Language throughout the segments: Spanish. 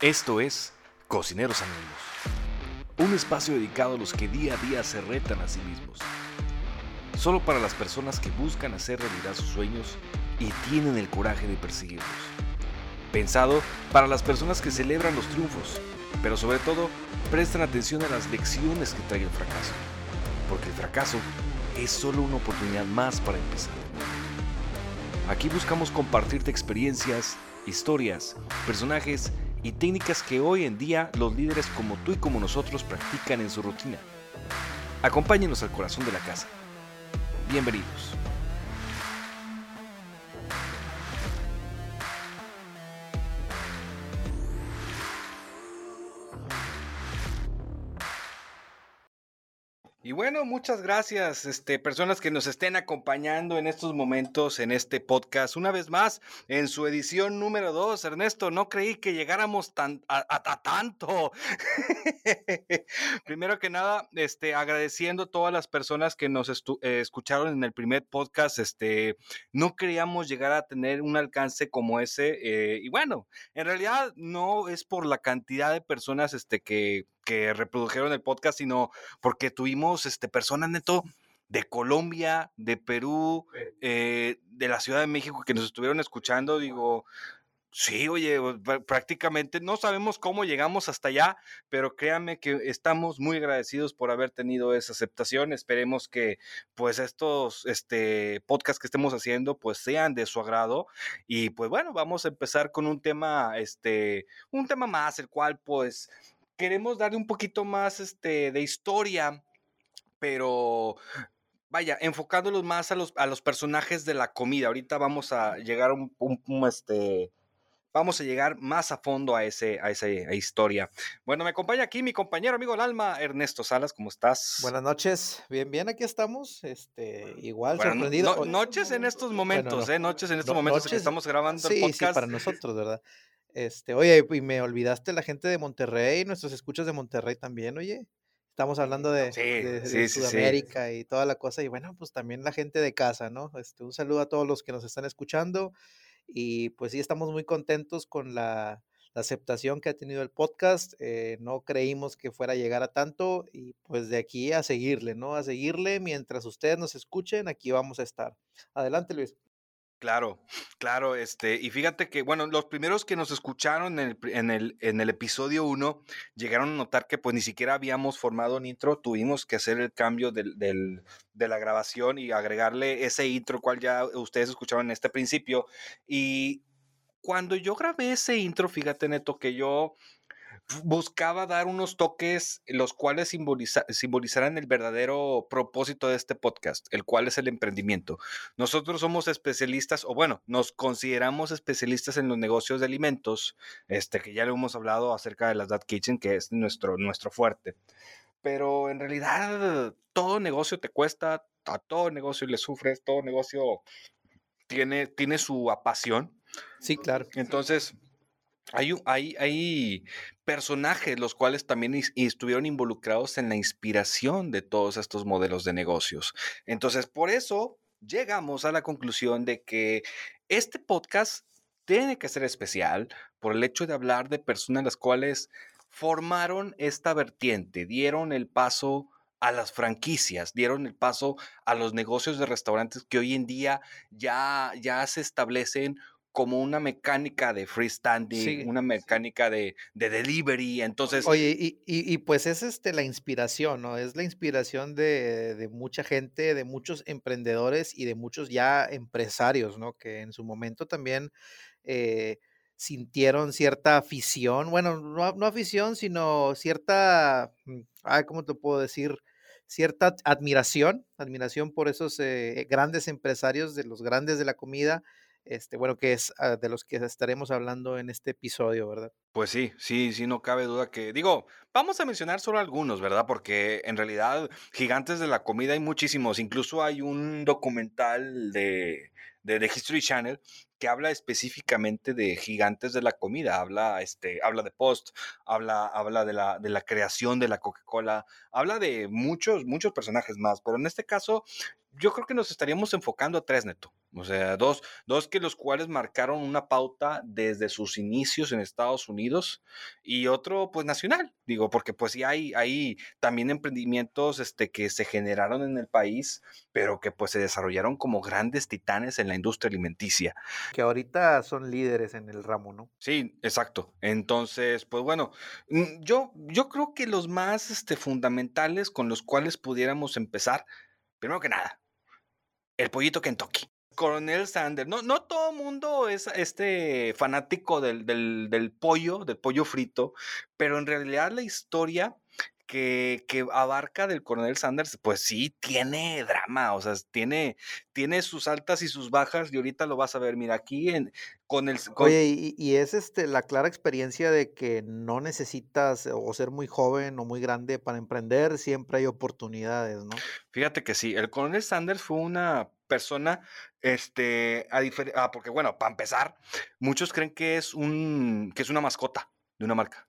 Esto es Cocineros Anónimos, un espacio dedicado a los que día a día se retan a sí mismos. Solo para las personas que buscan hacer realidad sus sueños y tienen el coraje de perseguirlos. Pensado para las personas que celebran los triunfos, pero sobre todo prestan atención a las lecciones que trae el fracaso. Porque el fracaso es solo una oportunidad más para empezar. Aquí buscamos compartirte experiencias, historias, personajes y técnicas que hoy en día los líderes como tú y como nosotros practican en su rutina. Acompáñenos al corazón de la casa. Bienvenidos. Y bueno, muchas gracias, este, personas que nos estén acompañando en estos momentos en este podcast. Una vez más, en su edición número dos, Ernesto, no creí que llegáramos tan, a, tanto. Primero que nada, este, agradeciendo a todas las personas que nos eh, escucharon en el primer podcast. Este, no creíamos llegar a tener un alcance como ese. Eh, y bueno, en realidad no es por la cantidad de personas este, que reprodujeron el podcast, sino porque tuvimos este, personas neto de Colombia, de Perú, eh, de la Ciudad de México que nos estuvieron escuchando. Digo, sí, oye, prácticamente no sabemos cómo llegamos hasta allá, pero créanme que estamos muy agradecidos por haber tenido esa aceptación. Esperemos que pues estos este, podcasts que estemos haciendo pues sean de su agrado. Y pues bueno, vamos a empezar con un tema, este, un tema más, el cual pues queremos darle un poquito más este, de historia, pero vaya, enfocándolos más a los, a los personajes de la comida. Ahorita vamos a llegar un, un, este, vamos a llegar más a fondo a, ese, a esa historia. Bueno, me acompaña aquí mi compañero amigo el alma, Ernesto Salas, ¿cómo estás? Buenas noches, bien, bien, aquí estamos, este, igual sorprendido. noches en estos momentos, ¿eh? Noches en estos momentos que estamos grabando el podcast. Sí, para nosotros, ¿verdad? Este, oye, y me olvidaste la gente de Monterrey, nuestros escuchas de Monterrey también, oye. Estamos hablando de, Sudamérica y toda la cosa. Y bueno, pues también la gente de casa, ¿no? Este, un saludo a todos los que nos están escuchando. Y pues sí, estamos muy contentos con la, aceptación que ha tenido el podcast. Eh, no creímos que fuera a llegar a tanto. Y pues de aquí a seguirle, ¿no? A seguirle mientras ustedes nos escuchen, aquí vamos a estar. Adelante, Luis. Claro, claro, este, y fíjate que, bueno, los primeros que nos escucharon en el, en el, en el episodio 1 llegaron a notar que pues ni siquiera habíamos formado un intro, tuvimos que hacer el cambio del, del, de la grabación y agregarle ese intro cual ya ustedes escucharon en este principio. Y cuando yo grabé ese intro, fíjate, Neto, que yo buscaba dar unos toques los cuales simboliza, simbolizaran el verdadero propósito de este podcast, el cual es el emprendimiento. Nosotros somos especialistas, o bueno, nos consideramos especialistas en los negocios de alimentos, este, que ya le hemos hablado acerca de las Dad Kitchen, que es nuestro, nuestro fuerte. Pero en realidad todo negocio te cuesta, a todo negocio le sufres, todo negocio tiene, tiene su apasión. Sí, claro. Entonces hay, hay, hay, personajes los cuales también estuvieron involucrados en la inspiración de todos estos modelos de negocios. Entonces, por eso llegamos a la conclusión de que este podcast tiene que ser especial por el hecho de hablar de personas las cuales formaron esta vertiente, dieron el paso a las franquicias, dieron el paso a los negocios de restaurantes que hoy en día ya, ya se establecen como una mecánica de freestanding, una mecánica de, de, delivery, entonces... Oye, y, y, pues es este, la inspiración, ¿no? Es la inspiración de, de, mucha gente, de muchos emprendedores y de muchos ya empresarios, ¿no? Que en su momento también eh, sintieron cierta afición, bueno, no, no afición, sino cierta, mm, ay, ¿cómo te puedo decir? Cierta admiración, admiración por esos eh, grandes empresarios, de los grandes de la comida, este, bueno, que es ah, de los que estaremos hablando en este episodio, ¿verdad? Pues sí, sí, sí, no cabe duda que, digo, vamos a mencionar solo algunos, ¿verdad? Porque en realidad gigantes de la comida hay muchísimos, incluso hay un documental de, de, History Channel que habla específicamente de gigantes de la comida, habla, este, habla de Post, habla, habla de, la, de la creación de la Coca-Cola, habla de muchos, muchos personajes más, pero en este caso yo creo que nos estaríamos enfocando a tres, Neto. O sea, dos, dos que los cuales marcaron una pauta desde sus inicios en Estados Unidos y otro pues nacional, digo, porque pues sí hay, hay también emprendimientos este, que se generaron en el país, pero que pues se desarrollaron como grandes titanes en la industria alimenticia. Que ahorita son líderes en el ramo, ¿no? Sí, exacto. Entonces, pues bueno, mm, yo, yo creo que los más este, fundamentales con los cuales pudiéramos empezar, primero que nada, el pollito Kentucky. Coronel Sanders. No, no todo mundo es este fanático del, del, del, pollo, del pollo frito, pero en realidad la historia que, que, abarca del Coronel Sanders, pues sí, tiene drama, o sea, tiene, tiene sus altas y sus bajas, y ahorita lo vas a ver, mira, aquí en, con el... Con... Oye, y, y, es este, la clara experiencia de que no necesitas o ser muy joven o muy grande para emprender, siempre hay oportunidades, ¿no? Fíjate que sí, el Coronel Sanders fue una persona, este, a ah, porque bueno, para empezar, muchos creen que es un, que es una mascota de una marca.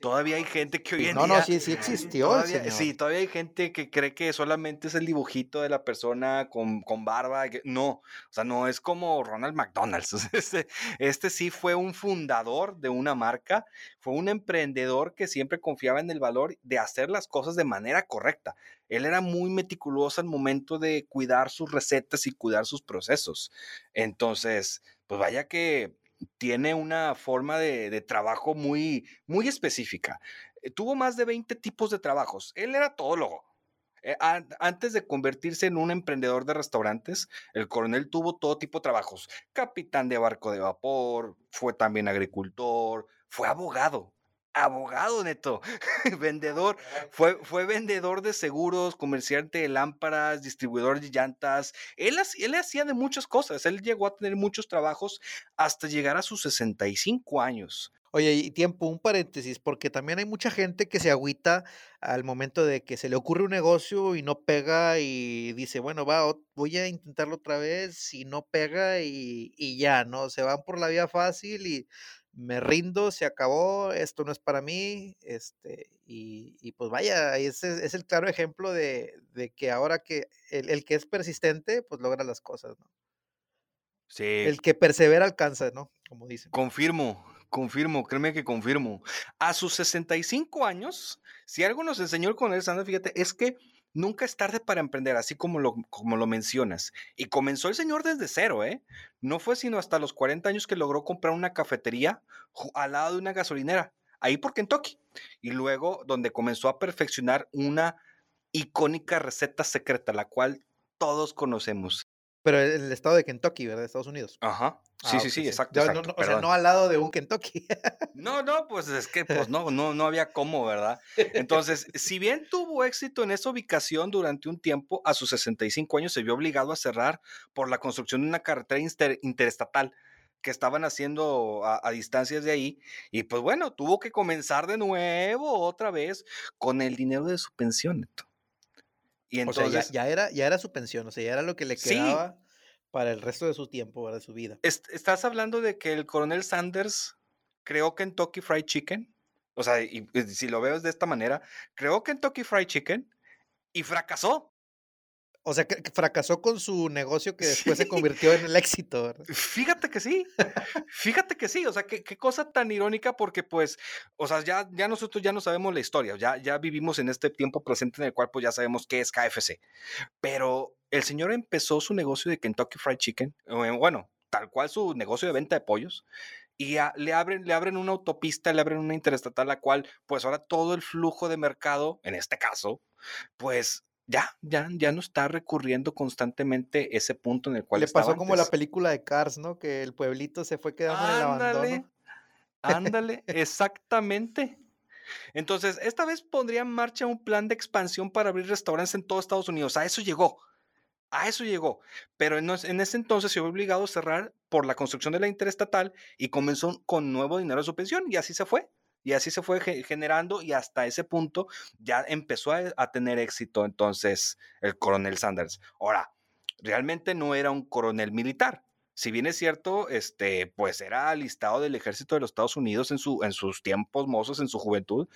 Todavía hay gente que hoy en no, día. No, sí, sí existió. Todavía, sí, todavía hay gente que cree que solamente es el dibujito de la persona con, con barba. No, o sea, no es como Ronald McDonald's. Este, este sí fue un fundador de una marca, fue un emprendedor que siempre confiaba en el valor de hacer las cosas de manera correcta. Él era muy meticuloso al momento de cuidar sus recetas y cuidar sus procesos. Entonces, pues vaya que tiene una forma de, trabajo muy, muy específica. Eh, tuvo más de 20 tipos de trabajos. Él era todólogo. Eh, antes de convertirse en un emprendedor de restaurantes, el coronel tuvo todo tipo de trabajos. Capitán de barco de vapor, fue también agricultor, fue abogado abogado neto, vendedor, fue, fue vendedor de seguros, comerciante de lámparas, distribuidor de llantas. Él, él hacía de muchas cosas, él llegó a tener muchos trabajos hasta llegar a sus 65 años. Oye, y tiempo, un paréntesis, porque también hay mucha gente que se agüita al momento de que se le ocurre un negocio y no pega y dice, bueno, va, voy a intentarlo otra vez y no pega y, y ya, ¿no? Se van por la vía fácil y me rindo, se acabó, esto no es para mí, este, y, y pues vaya, ese es el claro ejemplo de, de que ahora que el, el, que es persistente, pues logra las cosas, ¿no? Sí. El que persevera alcanza, ¿no? Como dicen. Confirmo, confirmo, créeme que confirmo. A sus 65 años, si algo nos enseñó el Coronel Sanders, fíjate, es que nunca es tarde para emprender, así como lo, como lo mencionas. Y comenzó el señor desde cero, ¿eh? No fue sino hasta los 40 años que logró comprar una cafetería al lado de una gasolinera, ahí por Kentucky. Y luego donde comenzó a perfeccionar una icónica receta secreta, la cual todos conocemos. Pero el estado de Kentucky, ¿verdad? Estados Unidos. Ajá. Sí, Ah, sí, sí, sí. exacto. No, o sea, no al lado de un Kentucky. No, no, pues es que pues no, no, no había cómo, ¿verdad? Entonces, si bien tuvo éxito en esa ubicación durante un tiempo, a sus 65 años se vio obligado a cerrar por la construcción de una carretera inter- interestatal que estaban haciendo a, a distancias de ahí. Y pues bueno, tuvo que comenzar de nuevo otra vez con el dinero de su pensión. Neto. Y o sea, entonces, ya, ya era, ya era su pensión, o sea, ya era lo que le sí, quedaba para el resto de su tiempo. De su vida. est- estás hablando de que el coronel Sanders creó Kentucky Fried Chicken. O sea, y, y si lo veo de esta manera, creó Kentucky Fried Chicken y fracasó. O sea, que, fracasó con su negocio que después se convirtió en el éxito, ¿verdad? fíjate que sí, fíjate que sí, o sea, qué, qué cosa tan irónica porque pues, o sea, ya, ya nosotros ya no sabemos la historia, ya, ya vivimos en este tiempo presente en el cual pues ya sabemos qué es KFC, pero el señor empezó su negocio de Kentucky Fried Chicken, eh, bueno, tal cual su negocio de venta de pollos, y a- le, abren, le abren una autopista, le abren una interestatal, la cual pues ahora todo el flujo de mercado, en este caso, pues ya, ya, ya no está recurriendo constantemente ese punto en el cual Le pasó como la película de Cars, ¿no? Que el pueblito se fue quedando en el abandono. ándale, exactamente. Entonces, esta vez pondría en marcha un plan de expansión para abrir restaurantes en todo Estados Unidos. A eso llegó, a eso llegó. Pero en, en ese entonces se vio obligado a cerrar por la construcción de la interestatal y comenzó con nuevo dinero de su pensión y así se fue. Y así se fue ge- generando y hasta ese punto ya empezó a, a tener éxito entonces el coronel Sanders. Ahora, realmente no era un coronel militar. Si bien es cierto, este, pues era alistado del ejército de los Estados Unidos en, su, en sus tiempos mozos, en su juventud,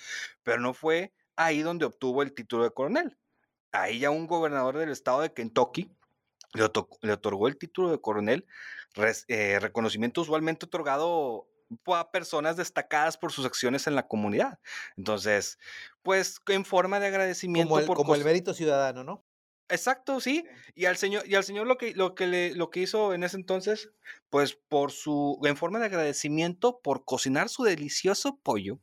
pero no fue ahí donde obtuvo el título de coronel. Ahí ya un gobernador del estado de Kentucky le, otorgó el título de coronel, eh, reconocimiento usualmente otorgado a personas destacadas por sus acciones en la comunidad. Entonces, pues en forma de agradecimiento. Como el, como el mérito ciudadano, ¿no? Exacto, sí. Y al señor, y al señor lo que, lo que le, lo que hizo en ese entonces, pues por su, en forma de agradecimiento por cocinar su delicioso pollo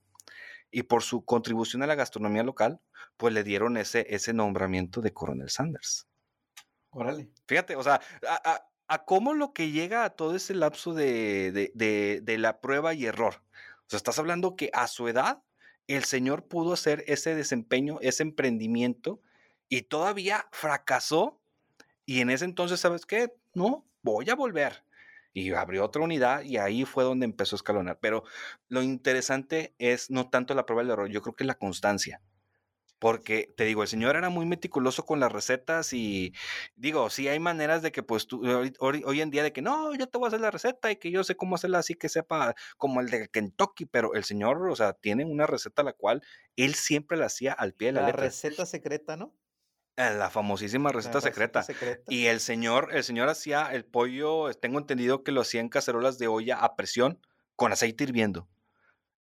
y por su contribución a la gastronomía local, pues le dieron ese, ese nombramiento de coronel Sanders. Órale. Fíjate, o sea, a, a, cómo lo que llega a todo ese lapso de, de, de, de la prueba y error. O sea, estás hablando que a su edad el señor pudo hacer ese desempeño, ese emprendimiento y todavía fracasó. Y en ese entonces, ¿sabes qué? No, voy a volver. Y abrió otra unidad y ahí fue donde empezó a escalonar. Pero lo interesante es no tanto la prueba del error, yo creo que la constancia. Porque te digo, el señor era muy meticuloso con las recetas y digo, sí hay maneras de que pues tú, hoy, en día de que no, yo te voy a hacer la receta y que yo sé cómo hacerla así que sepa como el de Kentucky, pero el señor, o sea, tiene una receta la cual él siempre la hacía al pie de la, la letra. receta secreta, ¿no? Eh, la famosísima receta, secreta. Y el señor, el señor hacía el pollo, tengo entendido que lo hacía en cacerolas de olla a presión con aceite hirviendo.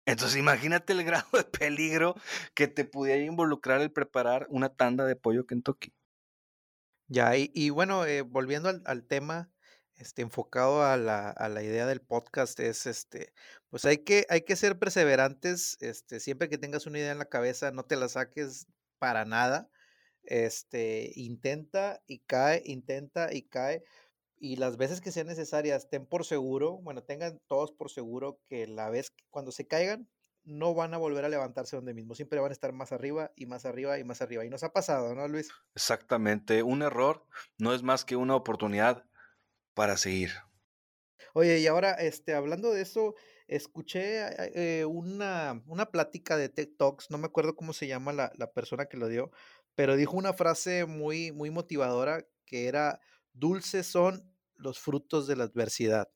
Entonces imagínate el grado de peligro que te pudiera involucrar el preparar una tanda de pollo Kentucky. Ya, y, bueno, eh, volviendo al, tema, este, enfocado a la, a la, idea del podcast, es este, pues hay que, hay que ser perseverantes, este, siempre que tengas una idea en la cabeza, no te la saques para nada este, intenta y cae, intenta y cae. Y las veces que sean necesarias, ten por seguro, bueno, tengan todos por seguro que la vez que cuando se caigan, no van a volver a levantarse donde mismo, siempre van a estar más arriba y más arriba y más arriba. Y nos ha pasado, ¿no, Luis? Exactamente, un error no es más que una oportunidad para seguir. Oye, y ahora, este, hablando de eso, escuché eh, una, una plática de TikToks Talks, no me acuerdo cómo se llama la, la persona que lo dio, pero dijo una frase muy, muy motivadora que era, dulces son los frutos de la adversidad.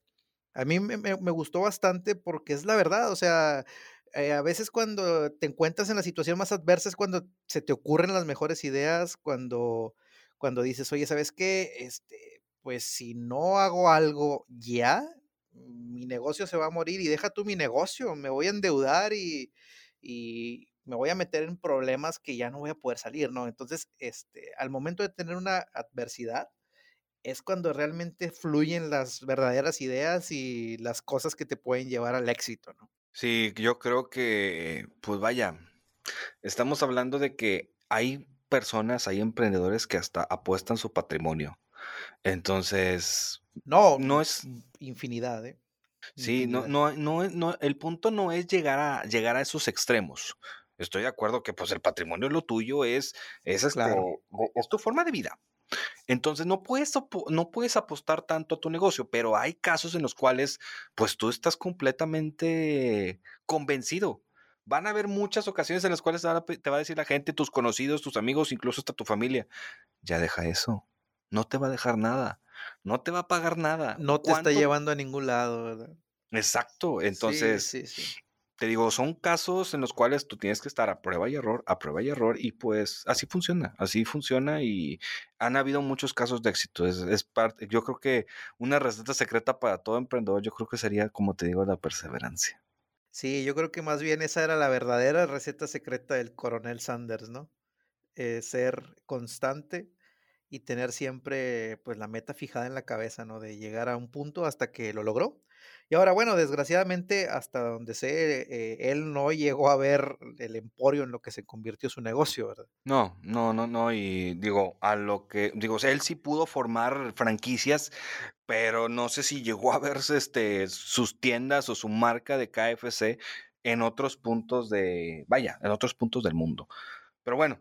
A mí me, gustó bastante porque es la verdad, o sea, eh, a veces cuando te encuentras en la situación más adversa es cuando se te ocurren las mejores ideas, cuando, cuando dices, oye, ¿sabes qué? Este, pues si no hago algo ya, mi negocio se va a morir y deja tú mi negocio, me voy a endeudar y, y me voy a meter en problemas que ya no voy a poder salir, ¿no? Entonces, este, al momento de tener una adversidad, es cuando realmente fluyen las verdaderas ideas y las cosas que te pueden llevar al éxito, ¿no? Sí, yo creo que, pues vaya, estamos hablando de que hay personas, hay emprendedores que hasta apuestan su patrimonio. Entonces, no, no es infinidad, ¿eh? Sí, no, no, no, no, el punto no es llegar a llegar a esos extremos. Estoy de acuerdo que pues el patrimonio lo tuyo es, es, este, es tu forma de vida. Entonces no puedes, no puedes apostar tanto a tu negocio, pero hay casos en los cuales pues tú estás completamente convencido. Van a haber muchas ocasiones en las cuales te va a decir la gente, tus conocidos, tus amigos, incluso hasta tu familia, ya deja eso, no te va a dejar nada, no te va a pagar nada. No te está llevando a ningún lado, ¿verdad? Exacto, entonces sí, sí, sí te digo, son casos en los cuales tú tienes que estar a prueba y error, a prueba y error, y pues así funciona, así funciona y han habido muchos casos de éxito. Es, parte, yo creo que una receta secreta para todo emprendedor, yo creo que sería, como te digo, la perseverancia. Sí, yo creo que más bien esa era la verdadera receta secreta del coronel Sanders, ¿no? Eh, ser constante y tener siempre pues la meta fijada en la cabeza, ¿no? De llegar a un punto hasta que lo logró y ahora, bueno, desgraciadamente, hasta donde sé, eh, él no llegó a ver el emporio en lo que se convirtió su negocio, ¿verdad? No, no, no, no. Y digo, a lo que, digo, él sí pudo formar franquicias, pero no sé si llegó a verse este, sus tiendas o su marca de KFC en otros puntos de, vaya, en otros puntos del mundo. Pero bueno,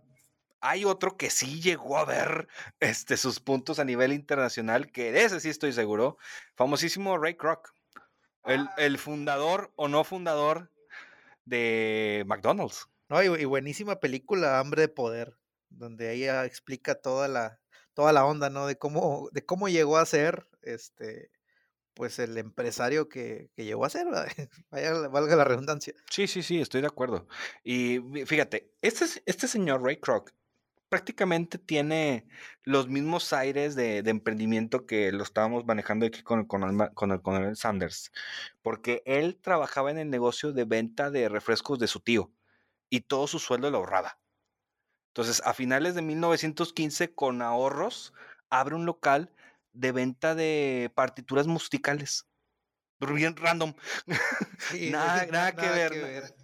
hay otro que sí llegó a ver este, sus puntos a nivel internacional, que de ese sí estoy seguro, famosísimo Ray Kroc. Ah. El, fundador o no fundador de McDonald's. No, y, buenísima película, Hambre de Poder, donde ella explica toda la, toda la onda, ¿no? De cómo, de cómo llegó a ser este, pues el empresario que, llegó a ser, Vaya, valga la redundancia. Sí, sí, sí, estoy de acuerdo. Y fíjate, este, este señor Ray Kroc prácticamente tiene los mismos aires de, de emprendimiento que lo estábamos manejando aquí con, con, el, con el coronel Sanders, porque él trabajaba en el negocio de venta de refrescos de su tío y todo su sueldo lo ahorraba. Entonces, a finales de 1915, con ahorros, abre un local de venta de partituras musicales. Bien random. nada, nada, que, ver,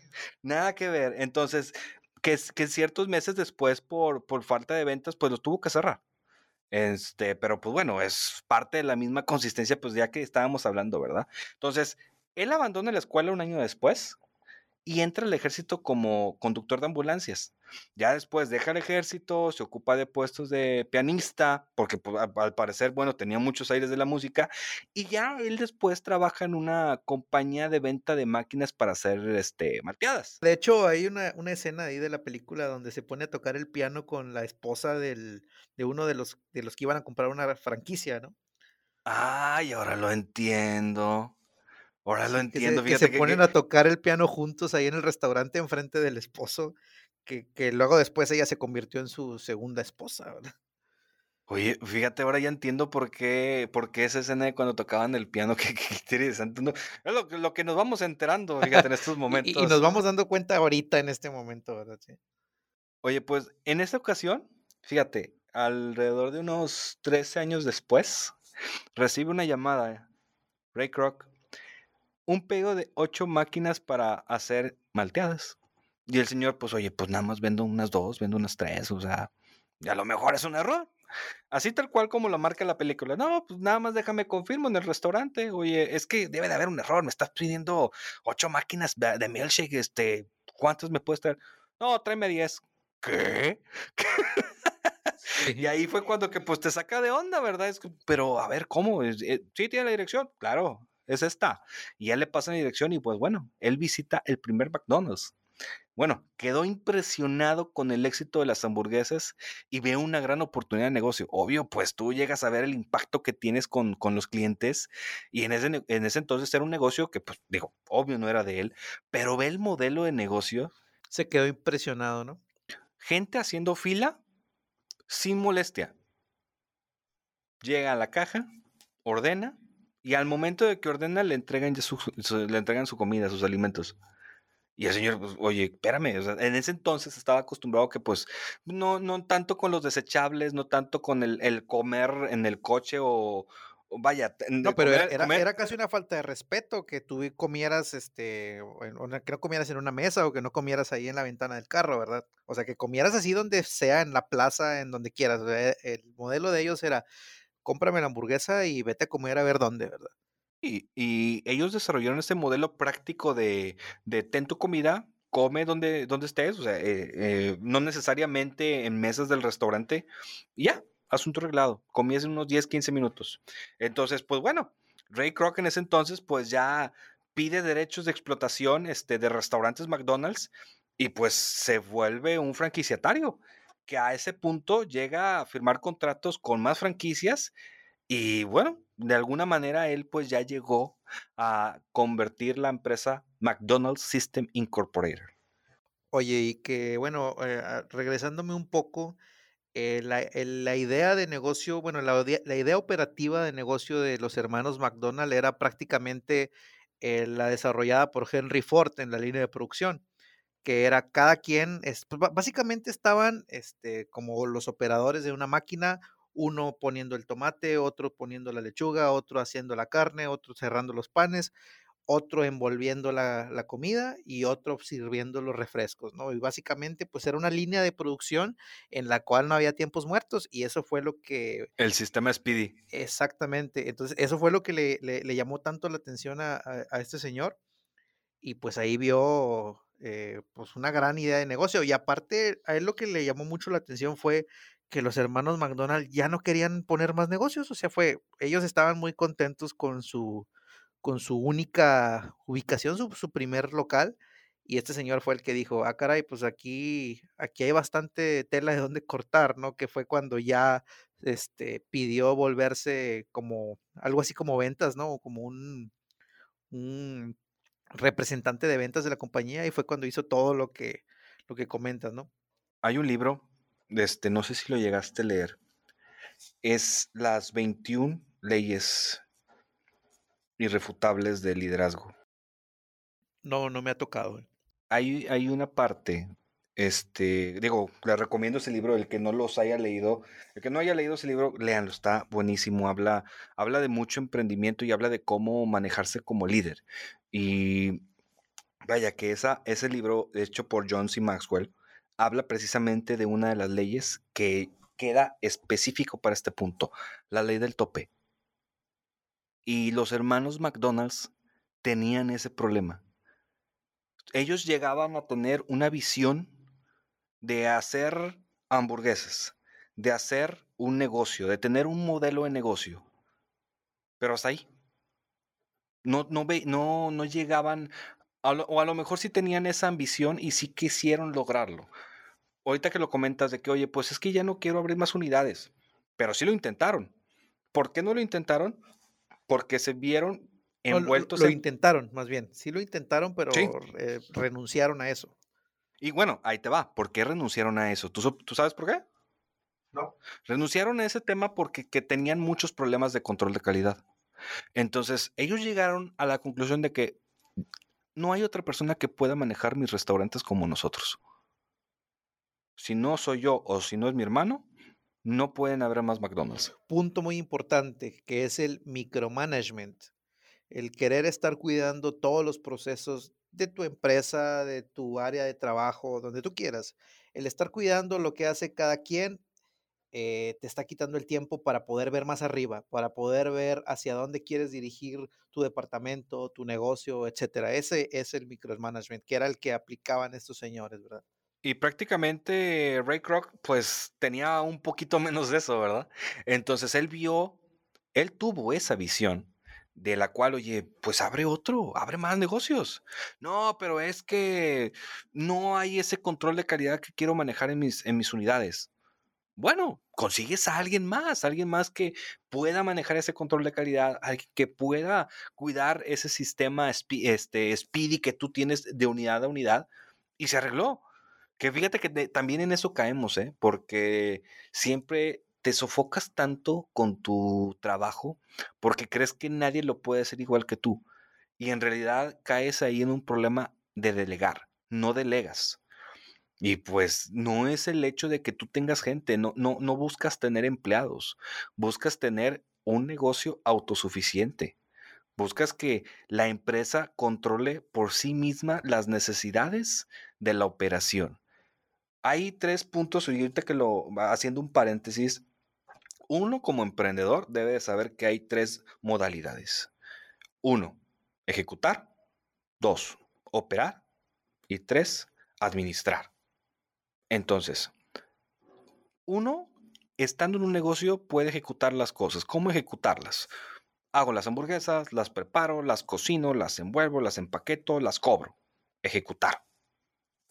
Nada que ver. Entonces, que, que ciertos meses después, por, por falta de ventas, pues lo tuvo que cerrar. Este, pero pues bueno, es parte de la misma consistencia, pues ya que estábamos hablando, ¿verdad? Entonces, él abandona la escuela un año después y entra al ejército como conductor de ambulancias. Ya después deja el ejército, se ocupa de puestos de pianista, porque pues, al parecer, bueno, tenía muchos aires de la música, y ya él después trabaja en una compañía de venta de máquinas para hacer este, malteadas. De hecho, hay una, una escena ahí de la película donde se pone a tocar el piano con la esposa del, de uno de los, de los que iban a comprar una franquicia, ¿no? Ay, ahora lo entiendo. Ahora lo entiendo. Que se, que se ponen a tocar el piano juntos ahí en el restaurante enfrente del esposo, que, que, luego después ella se convirtió en su segunda esposa, ¿verdad? Oye, fíjate, ahora ya entiendo por qué, por qué esa escena de cuando tocaban el piano, que, interesante. No, es lo, lo, que nos vamos enterando, fíjate, en estos momentos. y, y, nos vamos dando cuenta ahorita en este momento, ¿verdad? Sí. Oye, pues en esta ocasión, fíjate, alrededor de unos 13 años después, recibe una llamada, Ray Kroc, un pego de ocho máquinas para hacer malteadas. Y el señor, pues, oye, pues nada más vendo unas dos, vendo unas tres, o sea, a lo mejor es un error. Así tal cual como lo marca la película. No, pues nada más déjame confirmo en el restaurante. Oye, es que debe de haber un error. Me estás pidiendo ocho máquinas de milkshake. Este, ¿cuántas me puedes traer? No, tráeme diez. ¿Qué? y ahí fue cuando que pues te saca de onda, ¿verdad? Es que, pero a ver, ¿cómo? Eh, ¿Sí tiene la dirección? Claro, es esta. Y ya le pasa la dirección y pues bueno, él visita el primer McDonald's. Bueno, quedó impresionado con el éxito de las hamburguesas y ve una gran oportunidad de negocio. Obvio, pues tú llegas a ver el impacto que tienes con, con los clientes y en ese, en ese entonces era un negocio que, pues digo, obvio no era de él, pero ve el modelo de negocio. Se quedó impresionado, ¿no? Gente haciendo fila sin molestia. Llega a la caja, ordena y al momento de que ordena le entregan, ya su, su, le entregan su comida, sus alimentos. Y el señor, pues, oye, espérame, o sea, en ese entonces estaba acostumbrado que pues no, no tanto con los desechables, no tanto con el, el comer en el coche o, vaya. No, pero comer, era, comer. era, casi una falta de respeto que tú comieras, este, que no comieras en una mesa o que no comieras ahí en la ventana del carro, ¿verdad? O sea, que comieras así donde sea, en la plaza, en donde quieras. O sea, el modelo de ellos era, cómprame la hamburguesa y vete a comer a ver dónde, ¿verdad? Y, ellos desarrollaron este modelo práctico de, de ten tu comida, come donde, donde estés, o sea, eh, eh, no necesariamente en mesas del restaurante, y ya, asunto arreglado, comías en unos 10, 15 minutos. Entonces, pues bueno, Ray Kroc en ese entonces, pues ya pide derechos de explotación este, de restaurantes McDonald's y pues se vuelve un franquiciatario que a ese punto llega a firmar contratos con más franquicias y bueno, de alguna manera él pues ya llegó a convertir la empresa McDonald's System Incorporated. Oye, y que bueno, eh, regresándome un poco, eh, la, el, la, idea de negocio, bueno, la, idea operativa de negocio de los hermanos McDonald era prácticamente eh, la desarrollada por Henry Ford en la línea de producción que era cada quien, es, pues, básicamente estaban este, como los operadores de una máquina, uno poniendo el tomate, otro poniendo la lechuga, otro haciendo la carne, otro cerrando los panes, otro envolviendo la, la, comida y otro sirviendo los refrescos, ¿no? Y básicamente pues era una línea de producción en la cual no había tiempos muertos y eso fue lo que... El sistema Speedy. Exactamente, entonces eso fue lo que le, le, le llamó tanto la atención a, a, a este señor y pues ahí vio eh, pues una gran idea de negocio. Y aparte, a él lo que le llamó mucho la atención fue que los hermanos McDonald ya no querían poner más negocios. O sea, fue, ellos estaban muy contentos con su, con su única ubicación, su, su primer local. Y este señor fue el que dijo, ah, caray, pues aquí, aquí hay bastante tela de donde cortar, ¿no? Que fue cuando ya este, pidió volverse como algo así como ventas, ¿no? Como un, un representante de ventas de la compañía y fue cuando hizo todo lo que, lo que comentas, ¿no? Hay un libro este, no sé si lo llegaste a leer, es las 21 leyes irrefutables del liderazgo. No, no me ha tocado. Hay, hay una parte, este, digo, le recomiendo ese libro, el que no los haya leído, el que no haya leído ese libro, léanlo, está buenísimo, habla, habla de mucho emprendimiento y habla de cómo manejarse como líder. Y vaya que esa, ese libro hecho por John C. Maxwell habla precisamente de una de las leyes que queda específico para este punto, la ley del tope. Y los hermanos McDonald's tenían ese problema. Ellos llegaban a tener una visión de hacer hamburguesas, de hacer un negocio, de tener un modelo de negocio. Pero hasta ahí. No, no, no, no llegaban, o a lo mejor sí tenían esa ambición y sí quisieron lograrlo ahorita que lo comentas de que, oye, pues es que ya no quiero abrir más unidades, pero sí lo intentaron. ¿Por qué no lo intentaron? Porque se vieron envueltos. lo, intentaron, más bien. Sí lo intentaron, pero renunciaron a eso. Y bueno, ahí te va. ¿Por qué renunciaron a eso? ¿Tú, ¿Tú, sabes por qué? No. Renunciaron a ese tema porque que tenían muchos problemas de control de calidad. Entonces, ellos llegaron a la conclusión de que no hay otra persona que pueda manejar mis restaurantes como nosotros si no soy yo o si no es mi hermano, no pueden haber más McDonald's. Punto muy importante, que es el micromanagement. El querer estar cuidando todos los procesos de tu empresa, de tu área de trabajo, donde tú quieras. El estar cuidando lo que hace cada quien eh, te está quitando el tiempo para poder ver más arriba, para poder ver hacia dónde quieres dirigir tu departamento, tu negocio, etcétera. Ese es el micromanagement, que era el que aplicaban estos señores, ¿verdad? Y prácticamente Ray Kroc, pues tenía un poquito menos de eso, ¿verdad? Entonces él vio, él tuvo esa visión de la cual, oye, pues abre otro, abre más negocios. No, pero es que no hay ese control de calidad que quiero manejar en mis, en mis unidades. Bueno, consigues a alguien más, alguien más que pueda manejar ese control de calidad, alguien que pueda cuidar ese sistema este, speedy que tú tienes de unidad a unidad y se arregló. Que fíjate que también en eso caemos, ¿eh? Porque siempre te sofocas tanto con tu trabajo porque crees que nadie lo puede hacer igual que tú. Y en realidad caes ahí en un problema de delegar, no delegas. Y pues no es el hecho de que tú tengas gente, no, no, no buscas tener empleados, buscas tener un negocio autosuficiente. Buscas que la empresa controle por sí misma las necesidades de la operación hay tres puntos, y ahorita que lo, haciendo un paréntesis, uno como emprendedor debe de saber que hay tres modalidades. Uno, ejecutar. Dos, operar. Y tres, administrar. Entonces, uno, estando en un negocio, puede ejecutar las cosas. ¿Cómo ejecutarlas? Hago las hamburguesas, las preparo, las cocino, las envuelvo, las empaqueto, las cobro. Ejecutar.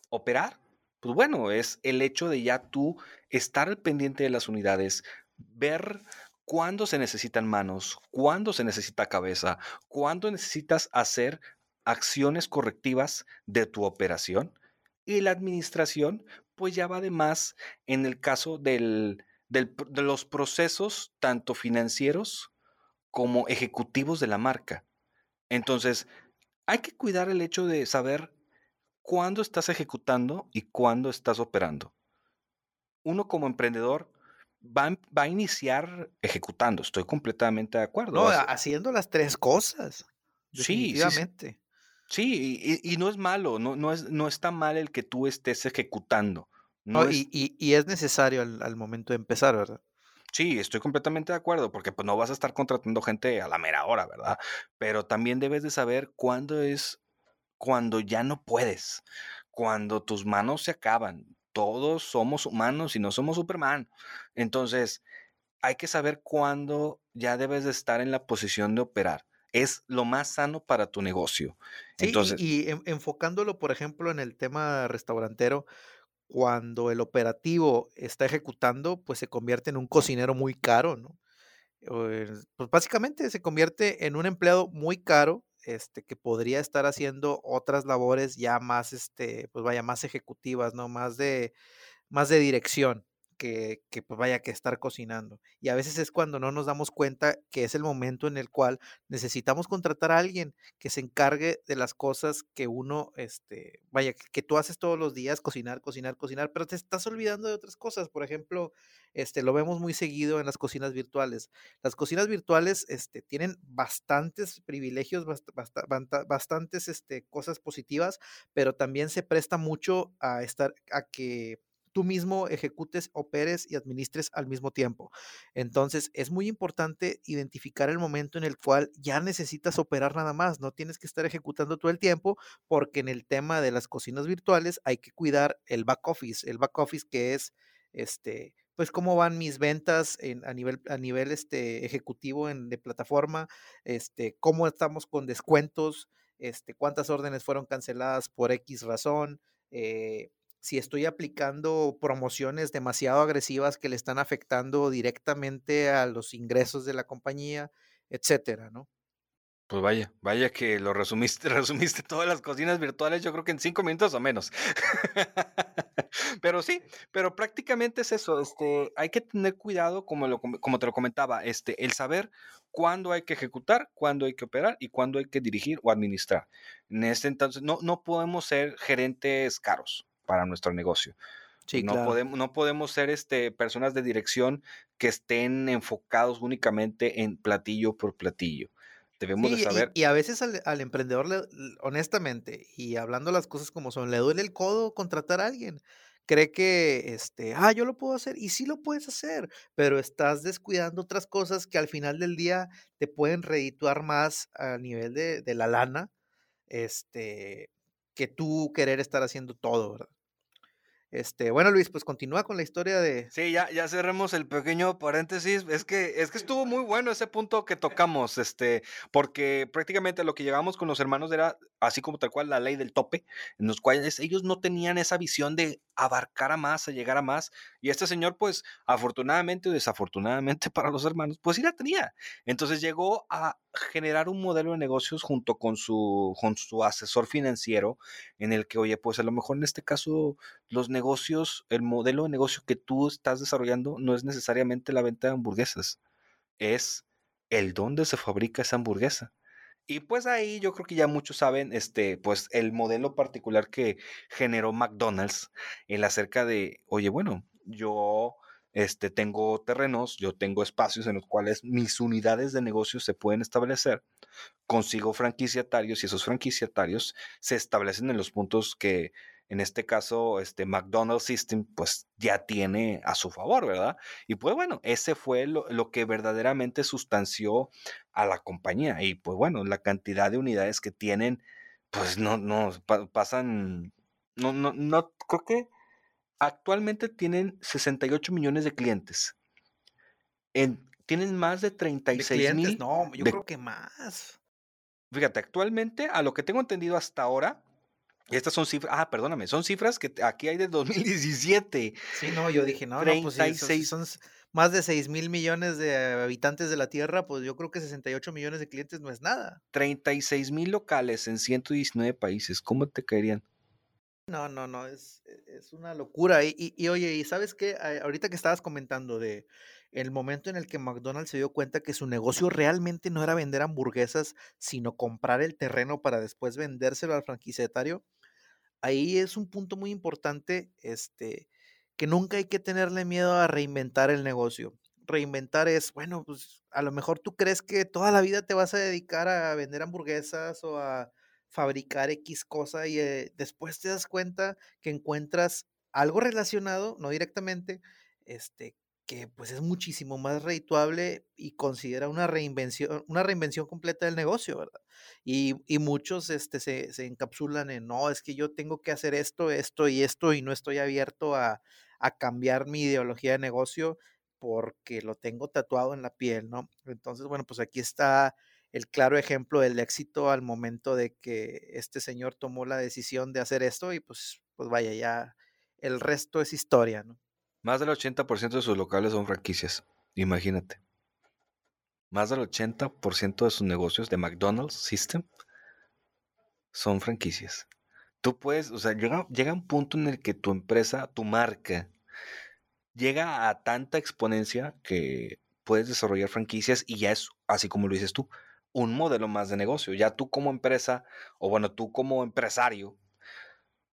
Operar pues bueno, es el hecho de ya tú estar pendiente de las unidades, ver cuándo se necesitan manos, cuándo se necesita cabeza, cuándo necesitas hacer acciones correctivas de tu operación. Y la administración, pues ya va de más en el caso del, de los procesos tanto financieros como ejecutivos de la marca. Entonces, hay que cuidar el hecho de saber cuándo estás ejecutando y cuándo estás operando. Uno como emprendedor va, a iniciar ejecutando, estoy completamente de acuerdo. No, haciendo las tres cosas. Sí, definitivamente. Sí, y, no es malo, no, no, es, no está mal el que tú estés ejecutando. No, y, es necesario al, momento de empezar, ¿verdad? Sí, estoy completamente de acuerdo, porque pues no vas a estar contratando gente a la mera hora, ¿verdad? Pero también debes de saber cuándo es cuando ya no puedes, cuando tus manos se acaban. Todos somos humanos y no somos Superman. Entonces, hay que saber cuándo ya debes de estar en la posición de operar. Es lo más sano para tu negocio. Entonces, y, enfocándolo, por ejemplo, en el tema restaurantero, cuando el operativo está ejecutando, pues se convierte en un cocinero muy caro, ¿no? Pues básicamente se convierte en un empleado muy caro este, que podría estar haciendo otras labores ya más, este, pues vaya, más ejecutivas, ¿no? Más de, más de dirección. Que, pues vaya que estar cocinando. Y a veces es cuando no nos damos cuenta que es el momento en el cual necesitamos contratar a alguien que se encargue de las cosas que uno, este, vaya, que, que tú haces todos los días, cocinar, cocinar, cocinar, pero te estás olvidando de otras cosas. Por ejemplo, este, lo vemos muy seguido en las cocinas virtuales. Las cocinas virtuales este, tienen bastantes privilegios, bast bast bastantes este, cosas positivas, pero también se presta mucho a, estar, a que tú mismo ejecutes, operes y administres al mismo tiempo. Entonces, es muy importante identificar el momento en el cual ya necesitas operar nada más, no tienes que estar ejecutando todo el tiempo, porque en el tema de las cocinas virtuales hay que cuidar el back office, el back office que es este pues cómo van mis ventas en, a nivel, a nivel este, ejecutivo en, de plataforma, este, cómo estamos con descuentos, este, cuántas órdenes fueron canceladas por X razón, eh, si estoy aplicando promociones demasiado agresivas que le están afectando directamente a los ingresos de la compañía, etcétera, ¿no? Pues vaya, vaya que lo resumiste, resumiste todas las cocinas virtuales, yo creo que en cinco minutos o menos. pero sí, pero prácticamente es eso, este, hay que tener cuidado, como, lo, te lo comentaba, este, el saber cuándo hay que ejecutar, cuándo hay que operar y cuándo hay que dirigir o administrar. En este entonces, no, no podemos ser gerentes caros para nuestro negocio. Sí, no, claro. podemos, no podemos ser este, personas de dirección que estén enfocados únicamente en platillo por platillo. Debemos sí, de saber. Y, y a veces al, al emprendedor, le, honestamente, y hablando las cosas como son, le duele el codo contratar a alguien. Cree que, este, ah, yo lo puedo hacer, y sí lo puedes hacer, pero estás descuidando otras cosas que al final del día te pueden redituar más a nivel de, de la lana, este, que tú querer estar haciendo todo, ¿verdad? Este, bueno, Luis, pues continúa con la historia de. Sí, ya, ya cerremos el pequeño paréntesis. Es que, es que estuvo muy bueno ese punto que tocamos, este, porque prácticamente lo que llegamos con los hermanos era así como tal cual la ley del tope, en los cuales ellos no tenían esa visión de abarcar a más, a llegar a más. Y este señor, pues, afortunadamente o desafortunadamente para los hermanos, pues sí la tenía. Entonces llegó a generar un modelo de negocios junto con su, con su asesor financiero, en el que, oye, pues a lo mejor en este caso los negocios, el modelo de negocio que tú estás desarrollando no es necesariamente la venta de hamburguesas, es el dónde se fabrica esa hamburguesa. Y pues ahí yo creo que ya muchos saben, este, pues el modelo particular que generó McDonald's, el acerca de, oye, bueno, yo este, tengo terrenos, yo tengo espacios en los cuales mis unidades de negocio se pueden establecer, consigo franquiciatarios y esos franquiciatarios se establecen en los puntos que en este caso, este McDonald's System, pues ya tiene a su favor, ¿verdad? Y pues bueno, ese fue lo, lo, que verdaderamente sustanció a la compañía. Y pues bueno, la cantidad de unidades que tienen, pues no, no, pa pasan, no, no, no, creo que actualmente tienen 68 millones de clientes. En, tienen más de 36 mil. No, yo de, creo que más. Fíjate, actualmente, a lo que tengo entendido hasta ahora, estas son cifras, ah, perdóname, son cifras que aquí hay de 2017. Sí, no, yo dije, no, 36. no, pues son, son más de 6 mil millones de habitantes de la Tierra, pues yo creo que 68 millones de clientes no es nada. 36 mil locales en 119 países, ¿cómo te caerían? No, no, no, es, es una locura. Y, y, y, oye, ¿y sabes qué? Ahorita que estabas comentando de el momento en el que McDonald's se dio cuenta que su negocio realmente no era vender hamburguesas, sino comprar el terreno para después vendérselo al franquiciatario, ahí es un punto muy importante, este, que nunca hay que tenerle miedo a reinventar el negocio. Reinventar es, bueno, pues a lo mejor tú crees que toda la vida te vas a dedicar a vender hamburguesas o a fabricar X cosa y eh, después te das cuenta que encuentras algo relacionado, no directamente, este, que pues es muchísimo más redituable y considera una reinvención, una reinvención completa del negocio, ¿verdad? Y, y muchos este, se, se, encapsulan en, no, es que yo tengo que hacer esto, esto y esto y no estoy abierto a, a cambiar mi ideología de negocio porque lo tengo tatuado en la piel, ¿no? Entonces, bueno, pues aquí está el claro ejemplo del éxito al momento de que este señor tomó la decisión de hacer esto y pues, pues vaya, ya el resto es historia, ¿no? Más del 80% de sus locales son franquicias. Imagínate. Más del 80% de sus negocios de McDonald's System son franquicias. Tú puedes, o sea, llega, un punto en el que tu empresa, tu marca, llega a tanta exponencia que puedes desarrollar franquicias y ya es, así como lo dices tú, un modelo más de negocio. Ya tú como empresa, o bueno, tú como empresario,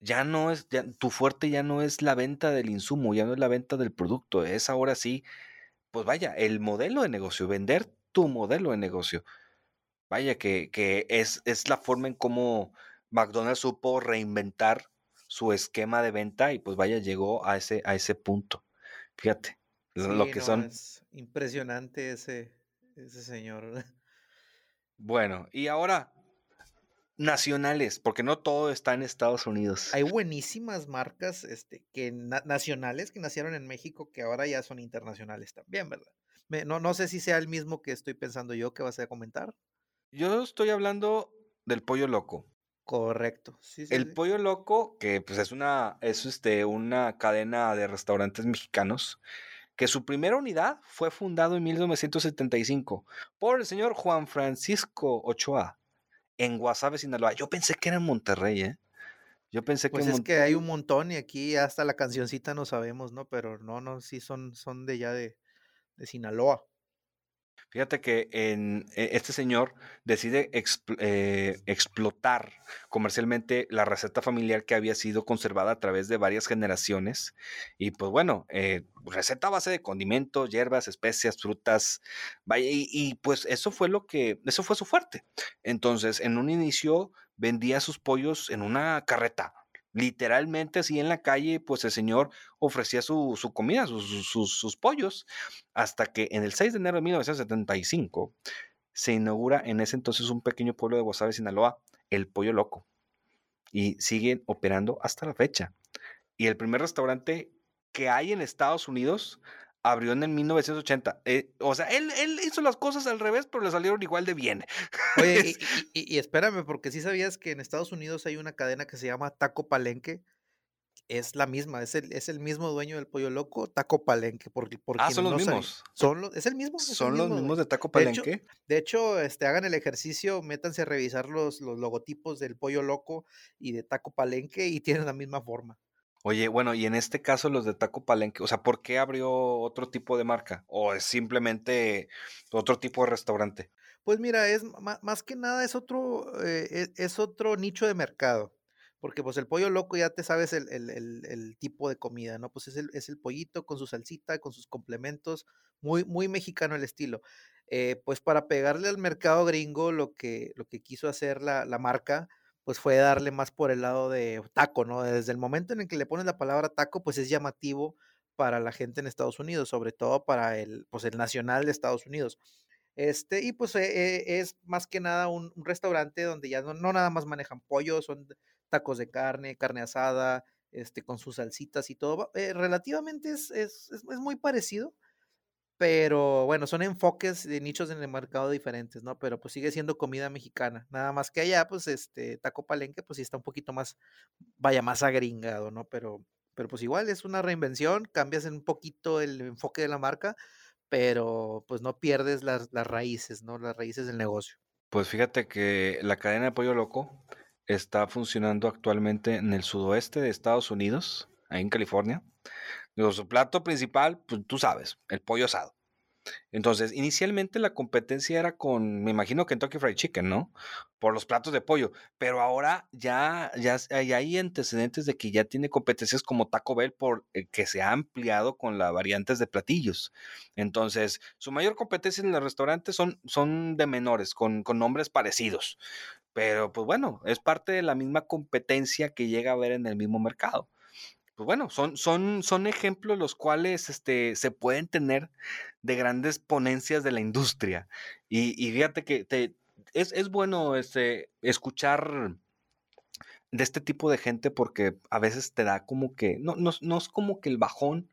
ya no es, ya, tu fuerte ya no es la venta del insumo, ya no es la venta del producto, es ahora sí, pues vaya, el modelo de negocio, vender tu modelo de negocio. Vaya, que, que es, es la forma en cómo McDonald's supo reinventar su esquema de venta y pues vaya, llegó a ese, a ese punto. Fíjate, lo que son. Es impresionante ese, ese señor. Bueno, y ahora, nacionales, porque no todo está en Estados Unidos. Hay buenísimas marcas este, que nacionales que nacieron en México que ahora ya son internacionales también, ¿verdad? no, no sé si sea el mismo que estoy pensando yo que vas a comentar. Yo estoy hablando del pollo loco. Correcto. el pollo loco, que pues es una, es este, una cadena de restaurantes mexicanos, que su primera unidad fue fundado en 1975 por el señor Juan Francisco Ochoa en Guasave, Sinaloa. Yo pensé que era en Monterrey, ¿eh? Yo pensé pues que es que hay un montón y aquí hasta la cancioncita no sabemos, ¿no? Pero no, no, sí son, son de ya de, de Sinaloa. Fíjate que e, este señor decide eh, explotar comercialmente la receta familiar que había sido conservada a través de varias generaciones. Y pues bueno, eh, receta base de condimentos, hierbas, especias, frutas. Y, y, pues eso fue lo que, eso fue su fuerte. Entonces, en un inicio vendía sus pollos en una carreta literalmente así en la calle, pues el señor ofrecía su, comida, sus, pollos, hasta que en el 6 de enero de 1975 se inaugura en ese entonces un pequeño pueblo de Guasave, Sinaloa, el Pollo Loco. Y siguen operando hasta la fecha. Y el primer restaurante que hay en Estados Unidos abrió en el 1980. Eh, o sea, él, hizo las cosas al revés, pero le salieron igual de bien. Oye, y, espérame, porque sí sabías que en Estados Unidos hay una cadena que se llama Taco Palenque. Es la misma, es el, es el mismo dueño del pollo loco, Taco Palenque. Porque, ah, son los mismos. Son es el mismo. son los mismos de Taco Palenque. De hecho, este, hagan el ejercicio, métanse a revisar los, los logotipos del pollo loco y de Taco Palenque y tienen la misma forma. Oye, bueno, y en este caso los de Taco Palenque, o sea, ¿por qué abrió otro tipo de marca? ¿O es simplemente otro tipo de restaurante? Pues mira, es más, que nada es otro, eh, e, es, otro nicho de mercado. Porque pues el pollo loco ya te sabes el, tipo de comida, ¿no? Pues es el, es el, pollito con su salsita, con sus complementos, muy, muy mexicano el estilo. Eh, pues para pegarle al mercado gringo, lo que, lo que quiso hacer la, la marca, pues fue darle más por el lado de taco, ¿no? Desde el momento en el que le pones la palabra taco, pues es llamativo para la gente en Estados Unidos, sobre todo para el, pues el nacional de Estados Unidos. Este, y pues eh, eh, es más que nada un, restaurante donde ya no, nada más manejan pollo, son tacos de carne, carne asada, este, con sus salsitas y todo. Eh, relativamente es, es, es, muy parecido, pero bueno, son enfoques de nichos en el mercado diferentes, ¿no? Pero pues sigue siendo comida mexicana. Nada más que allá, pues este taco palenque, pues sí está un poquito más, vaya, más agringado, ¿no? Pero, pero pues igual es una reinvención, cambias un poquito el enfoque de la marca, pero pues no pierdes las, las raíces, ¿no? Las raíces del negocio. Pues fíjate que la cadena de Pollo Loco está funcionando actualmente en el sudoeste de Estados Unidos, ahí en California su plato principal, pues tú sabes, el pollo asado. Entonces, inicialmente la competencia era con, me imagino, Kentucky Fried Chicken, ¿no? Por los platos de pollo. Pero ahora ya, ya, hay antecedentes de que ya tiene competencias como Taco Bell por eh, que se ha ampliado con las variantes de platillos. Entonces, su mayor competencia en los restaurantes son, son de menores, con, con nombres parecidos. Pero, pues bueno, es parte de la misma competencia que llega a haber en el mismo mercado pues bueno, son, son, son ejemplos los cuales este, se pueden tener de grandes ponencias de la industria. Y, fíjate que te, es, es, bueno este, escuchar de este tipo de gente porque a veces te da como que, no, no, no es como que el bajón,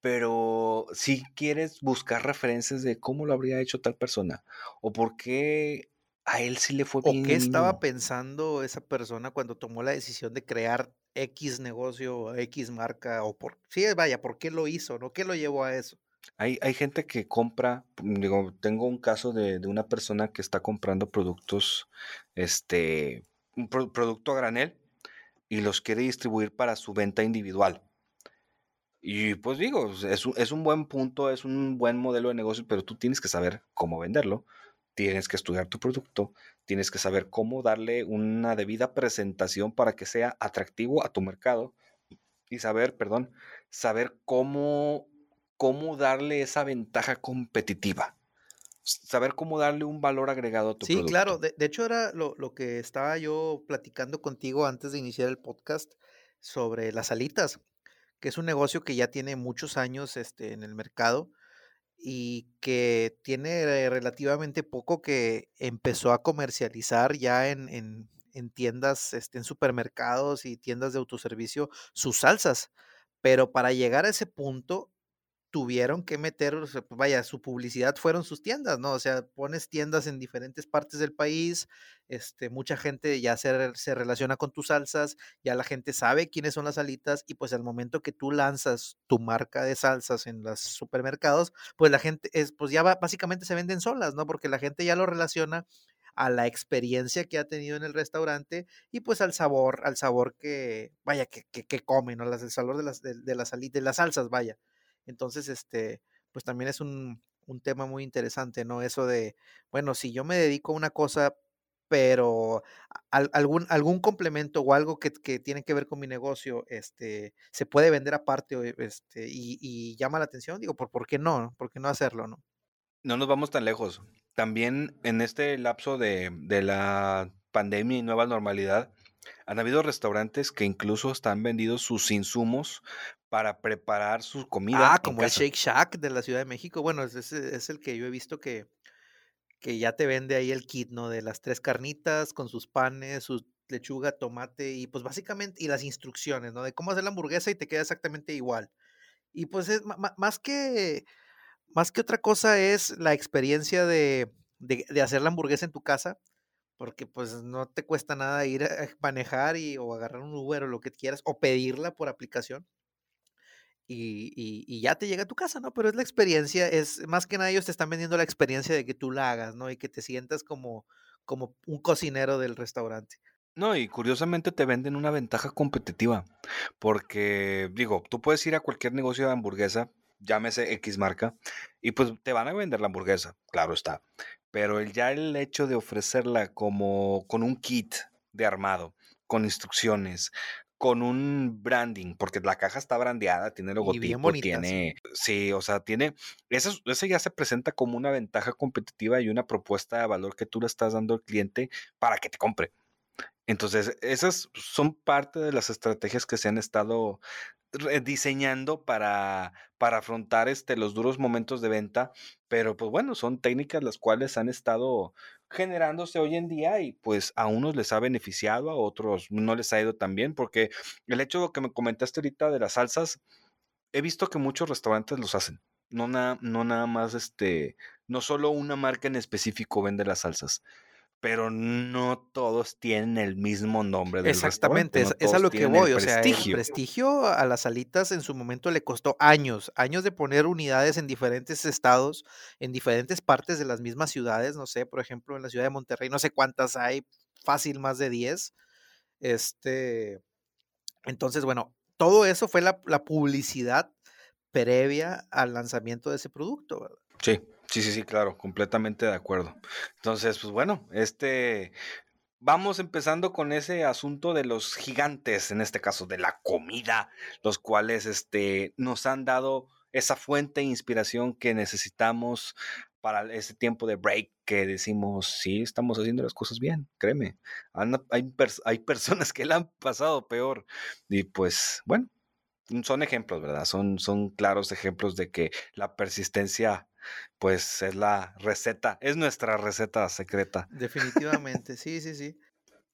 pero si quieres buscar referencias de cómo lo habría hecho tal persona o por qué a él sí le fue bien. ¿O qué estaba pensando esa persona cuando tomó la decisión de crear X negocio, X marca? O por, sí, vaya, ¿por qué lo hizo? ¿No? ¿Qué lo llevó a eso? Hay, hay gente que compra, mm, digo, tengo un caso de, una persona que está comprando productos, este, un producto a granel y los quiere distribuir para su venta individual. Y pues digo, es es un buen punto, es un buen modelo de negocio, pero tú tienes que saber cómo venderlo, tienes que estudiar tu producto, tienes que saber cómo darle una debida presentación para que sea atractivo a tu mercado y saber, perdón, saber cómo, cómo darle esa ventaja competitiva. Saber cómo darle un valor agregado a tu Sí, producto. claro. De, de hecho, era lo, lo que estaba yo platicando contigo antes de iniciar el podcast sobre las alitas, que es un negocio que ya tiene muchos años este, en el mercado y que tiene relativamente poco que empezó a comercializar ya en, en- en tiendas, este, en supermercados y tiendas de autoservicio sus salsas. Pero para llegar a ese punto, tuvieron que meter, pues, vaya, su publicidad fueron sus tiendas, ¿no? O sea, pones tiendas en diferentes partes del país, este, mucha gente ya se, se relaciona con tus salsas, ya la gente sabe quiénes son las alitas y pues al momento que tú lanzas tu marca de salsas en los supermercados, pues la gente es, pues ya va- básicamente se venden solas, ¿no? Porque la gente ya lo relaciona a la experiencia que ha tenido en el restaurante y pues al sabor, al sabor que, vaya, que, que, que come, ¿no? Las, el sabor de las, de, de las, de las salsas, vaya. Entonces, este, pues también es un, un tema muy interesante, ¿no? Eso de, bueno, si yo me dedico a una cosa, pero algún, algún complemento o algo que, que tiene que ver con mi negocio, este, se puede vender aparte, este, y, llama la atención, digo, ¿por, por qué no? ¿Por qué no hacerlo, no? No nos vamos tan lejos. También en este lapso de, de la pandemia y nueva normalidad, han habido restaurantes que incluso están vendiendo sus insumos para preparar su comida Ah, como el. Shake Shack de la Ciudad de México. Bueno, es, es el que yo he visto que, que ya te vende ahí el kit, ¿no? De las tres carnitas con sus panes, su lechuga, tomate y pues básicamente, y las instrucciones, ¿no? De cómo hacer la hamburguesa y te queda exactamente igual. Y pues es más que, más que otra cosa es la experiencia de, de, de hacer la hamburguesa en tu casa, porque pues no te cuesta nada ir a manejar y, o agarrar un Uber o lo que quieras, o pedirla por aplicación y, y- ya te llega a tu casa, ¿no? Pero es la experiencia, es más que nada ellos te están vendiendo la experiencia de que tú la hagas, ¿no? Y que te sientas como, como un cocinero del restaurante. No, y curiosamente te venden una ventaja competitiva, porque digo, tú puedes ir a cualquier negocio de hamburguesa, llámese X marca, y pues te van a vender la hamburguesa, claro está. Pero el, ya el hecho de ofrecerla como con un kit de armado, con instrucciones, con un branding, porque la caja está brandeada, tiene Y bien logotipo, bonita, tiene, sí, o sea, tiene, eso, es- eso ya se presenta como una ventaja competitiva y una propuesta de valor que tú le estás dando al cliente para que te compre. Entonces, esas son parte de las estrategias que se han estado diseñando para, para afrontar este, los duros momentos de venta, pero pues bueno, son técnicas las cuales han estado generándose hoy en día y pues a unos les ha beneficiado, a otros no les ha ido tan bien, porque el hecho que me comentaste ahorita de las salsas, he visto que muchos restaurantes los hacen. No, na- no nada más, este, no solo una marca en específico vende las salsas pero no todos tienen el mismo nombre del Exactamente, es, no es a lo que el voy, o sea, el prestigio. prestigio a las alitas en su momento le costó años, años de poner unidades en diferentes estados, en diferentes partes de las mismas ciudades, no sé, por ejemplo, en la ciudad de Monterrey, no sé cuántas hay, fácil más de 10, este, entonces, bueno, todo eso fue la, la publicidad previa al lanzamiento de ese producto, ¿verdad? Sí, sí, sí, sí, claro, completamente de acuerdo. Entonces, pues bueno, este, vamos empezando con ese asunto de los gigantes, en este caso de la comida, los cuales, este, nos han dado esa fuente de inspiración que necesitamos para ese tiempo de break que decimos, sí, estamos haciendo las cosas bien, créeme. Hay personas que la han pasado peor. Y pues, bueno, son ejemplos, ¿verdad? Son, son claros ejemplos de que la persistencia, pues, es la receta, es nuestra receta secreta. Definitivamente, sí, sí, sí.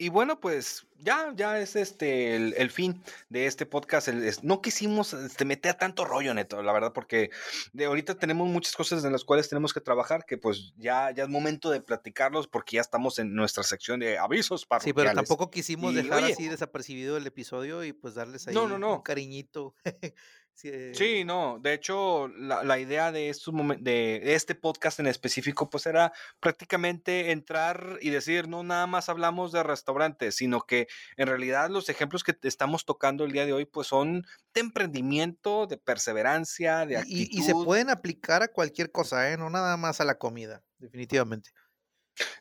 Y bueno, pues ya, ya es este el, el fin de este podcast. El- es- no quisimos este, meter tanto rollo, neto, la verdad, porque de ahorita tenemos muchas cosas en las cuales tenemos que trabajar, que pues ya, ya es momento de platicarlos, porque ya estamos en nuestra sección de avisos Sí, pero tampoco quisimos Y, dejar oye, así desapercibido el episodio y pues darles ahí no, no, un cariñito. Sí, no, de hecho, la, idea de, estos de este podcast en específico, pues era prácticamente entrar y decir, no nada más hablamos de restaurantes, sino que en realidad los ejemplos que estamos tocando el día de hoy, pues son de emprendimiento, de perseverancia, de actitud. Y, se pueden aplicar a cualquier cosa, ¿eh? no nada más a la comida, definitivamente.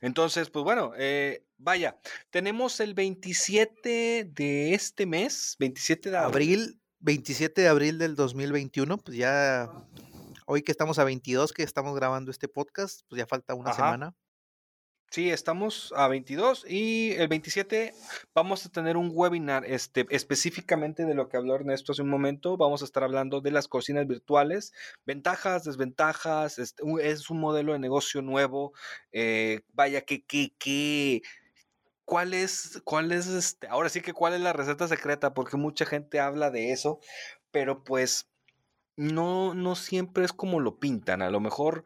Entonces, pues bueno, eh, vaya, tenemos el 27 de este mes, 27 de abril 27 de abril del 2021, pues ya hoy que estamos a 22, que estamos grabando este podcast, pues ya falta una semana. Sí, estamos a 22 y el 27 vamos a tener un webinar este, específicamente de lo que habló Ernesto hace un momento. Vamos a estar hablando de las cocinas virtuales, ventajas, desventajas, este, es un modelo de negocio nuevo. Eh, vaya, que, que, que cuál es, cuál es, este, ahora sí que cuál es la receta secreta, porque mucha gente habla de eso, pero pues no, no siempre es como lo pintan. A lo mejor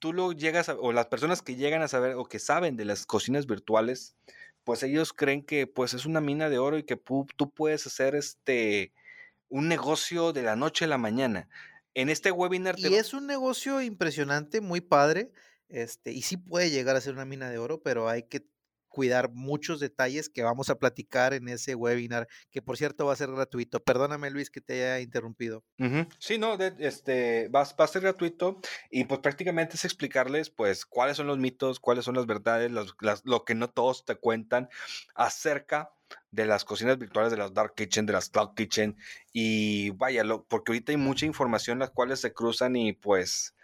tú lo llegas a, o las personas que llegan a saber o que saben de las cocinas virtuales, pues ellos creen que pues es una mina de oro y que tú, puedes hacer este un negocio de la noche a la mañana. En este webinar Y es un negocio impresionante, muy padre, este, y sí puede llegar a ser una mina de oro, pero hay que cuidar muchos detalles que vamos a platicar en ese webinar, que por cierto va a ser gratuito. Perdóname Luis que te haya interrumpido. Sí, no, este, va, va, a ser gratuito y pues prácticamente es explicarles pues cuáles son los mitos, cuáles son las verdades, lo que no todos te cuentan acerca de las cocinas virtuales, de las dark kitchen, de las cloud kitchen y vaya, porque ahorita hay mucha información las cuales se cruzan y pues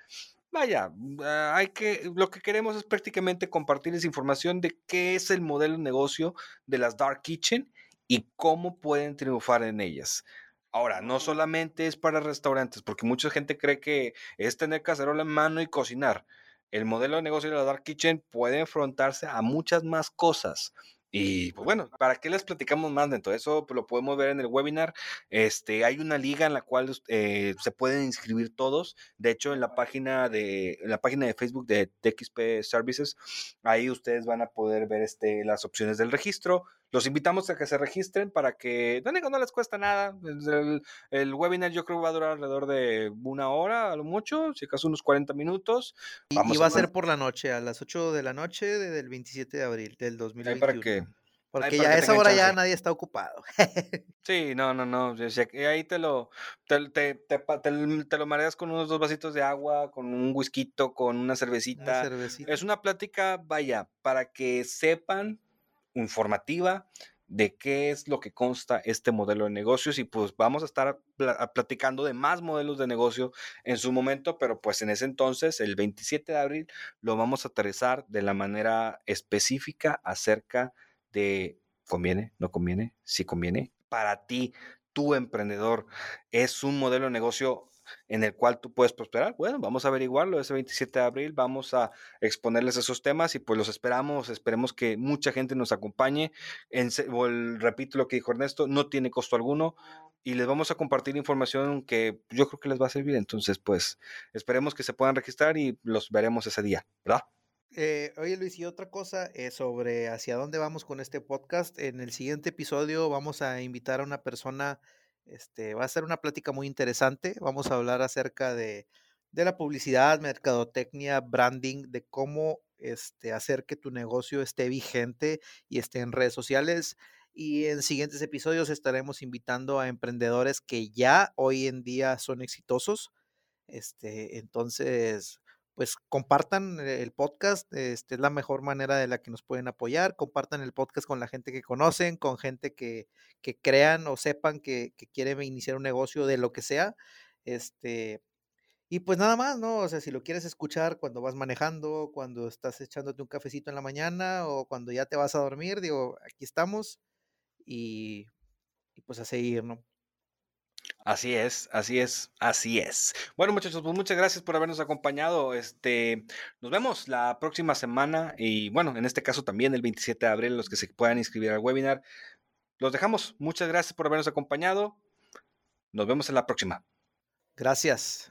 vaya, ah, hay que, lo que queremos es prácticamente compartirles información de qué es el modelo de negocio de las Dark Kitchen y cómo pueden triunfar en ellas. Ahora, no solamente es para restaurantes, porque mucha gente cree que es tener cacerola en mano y cocinar. El modelo de negocio de la Dark Kitchen puede enfrentarse a muchas más cosas. Y pues bueno, ¿para qué les platicamos más de eso? Pues lo podemos ver en el webinar. Este, hay una liga en la cual eh, se pueden inscribir todos. De hecho, en la página de, en la página de Facebook de TXP Services, ahí ustedes van a poder ver este, las opciones del registro. Los invitamos a que se registren para que, no, no les cuesta nada. El, webinar yo creo que va a durar alrededor de una hora, a lo mucho, si acaso unos 40 minutos. y, va a, ser por la noche, a las 8 de la noche del 27 de abril del 2021. para que, porque ya a esa hora ya nadie está ocupado. sí, no, no, no. Ahí te lo, te, te, te, lo mareas con unos dos vasitos de agua, con un whisky, con una cervecita. una cervecita. Es una plática, vaya, para que sepan informativa de qué es lo que consta este modelo de negocios y pues vamos a estar platicando de más modelos de negocio en su momento, pero pues en ese entonces, el 27 de abril, lo vamos a aterrizar de la manera específica acerca de conviene, no conviene, si conviene. Para ti, tu emprendedor, es un modelo de negocio en el cual tú puedes prosperar. Bueno, vamos a averiguarlo ese 27 de abril, vamos a exponerles esos temas y pues los esperamos, esperemos que mucha gente nos acompañe. En, repito lo que dijo Ernesto, no tiene costo alguno y les vamos a compartir información que yo creo que les va a servir. Entonces, pues esperemos que se puedan registrar y los veremos ese día, ¿verdad? Eh, oye Luis, y otra cosa eh, sobre hacia dónde vamos con este podcast. En el siguiente episodio vamos a invitar a una persona este, va a ser una plática muy interesante. Vamos a hablar acerca de, la publicidad, mercadotecnia, branding, de cómo este, hacer que tu negocio esté vigente y esté en redes sociales. Y en siguientes episodios estaremos invitando a emprendedores que ya hoy en día son exitosos. Este, entonces, pues compartan el podcast, este, es la mejor manera de la que nos pueden apoyar, compartan el podcast con la gente que conocen, con gente que, crean o sepan que, que quieren iniciar un negocio de lo que sea, este, y pues nada más, ¿no? O sea, si lo quieres escuchar cuando vas manejando, cuando estás echándote un cafecito en la mañana o cuando ya te vas a dormir, digo, aquí estamos y, y pues a seguir, ¿no? Así es, así es, así es. Bueno, muchachos, pues muchas gracias por habernos acompañado. Este, nos vemos la próxima semana y bueno, en este caso también el 27 de abril, los que se puedan inscribir al webinar. Los dejamos. Muchas gracias por habernos acompañado. Nos vemos en la próxima. Gracias.